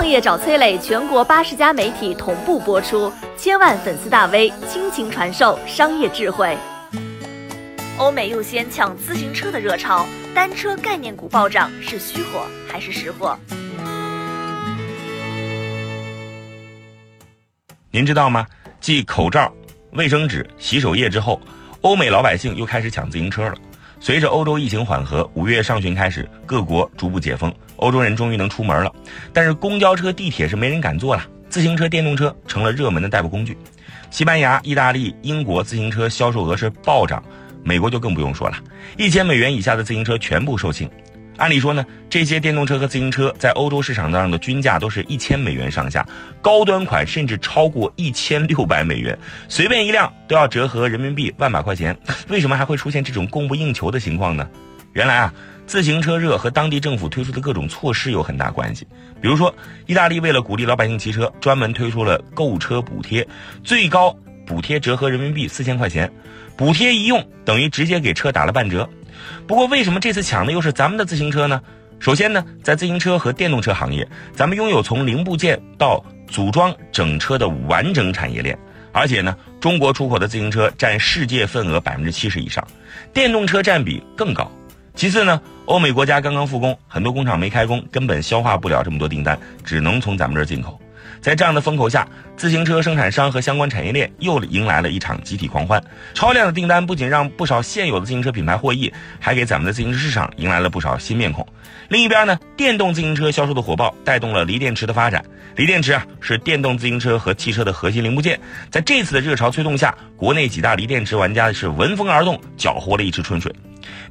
创业找崔磊，全国八十家媒体同步播出，千万粉丝大 V 倾情传授商业智慧。欧美又先抢自行车的热潮，单车概念股暴涨是虚火还是实火？您知道吗？继口罩、卫生纸、洗手液之后，欧美老百姓又开始抢自行车了。随着欧洲疫情缓和，五月上旬开始，各国逐步解封，欧洲人终于能出门了。但是公交车、地铁是没人敢坐了，自行车、电动车成了热门的代步工具。西班牙、意大利、英国自行车销售额是暴涨，美国就更不用说了，一千美元以下的自行车全部售罄。按理说呢，这些电动车和自行车在欧洲市场上的均价都是一千美元上下，高端款甚至超过一千六百美元，随便一辆都要折合人民币万把块钱。为什么还会出现这种供不应求的情况呢？原来啊，自行车热和当地政府推出的各种措施有很大关系。比如说，意大利为了鼓励老百姓骑车，专门推出了购车补贴，最高补贴折合人民币四千块钱，补贴一用等于直接给车打了半折。不过，为什么这次抢的又是咱们的自行车呢？首先呢，在自行车和电动车行业，咱们拥有从零部件到组装整车的完整产业链，而且呢，中国出口的自行车占世界份额百分之七十以上，电动车占比更高。其次呢，欧美国家刚刚复工，很多工厂没开工，根本消化不了这么多订单，只能从咱们这儿进口。在这样的风口下，自行车生产商和相关产业链又迎来了一场集体狂欢。超量的订单不仅让不少现有的自行车品牌获益，还给咱们的自行车市场迎来了不少新面孔。另一边呢，电动自行车销售的火爆，带动了锂电池的发展。锂电池啊，是电动自行车和汽车的核心零部件。在这次的热潮催动下，国内几大锂电池玩家是闻风而动，搅和了一池春水。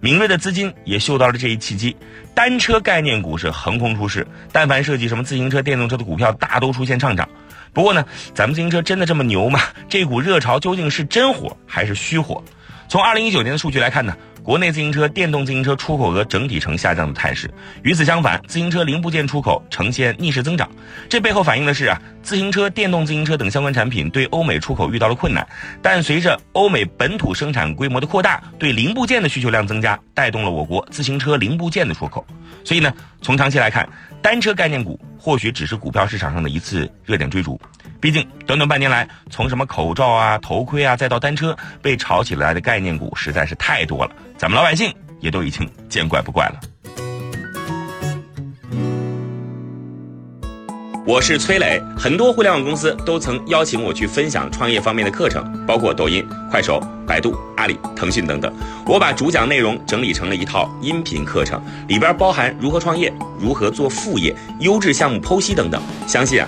敏锐的资金也嗅到了这一契机，单车概念股是横空出世，但凡涉及什么自行车、电动车的股票，大都出现上涨。不过呢，咱们自行车真的这么牛吗？这股热潮究竟是真火还是虚火？从二零一九年的数据来看呢？国内自行车、电动自行车出口额整体呈下降的态势。与此相反，自行车零部件出口呈现逆势增长。这背后反映的是啊，自行车、电动自行车等相关产品对欧美出口遇到了困难。但随着欧美本土生产规模的扩大，对零部件的需求量增加，带动了我国自行车零部件的出口。所以呢，从长期来看，单车概念股或许只是股票市场上的一次热点追逐。毕竟，短短半年来，从什么口罩啊、头盔啊，再到单车，被炒起来的概念股实在是太多了，咱们老百姓也都已经见怪不怪了。我是崔磊，很多互联网公司都曾邀请我去分享创业方面的课程，包括抖音、快手、百度、阿里、腾讯等等。我把主讲内容整理成了一套音频课程，里边包含如何创业、如何做副业、优质项目剖析等等，相信啊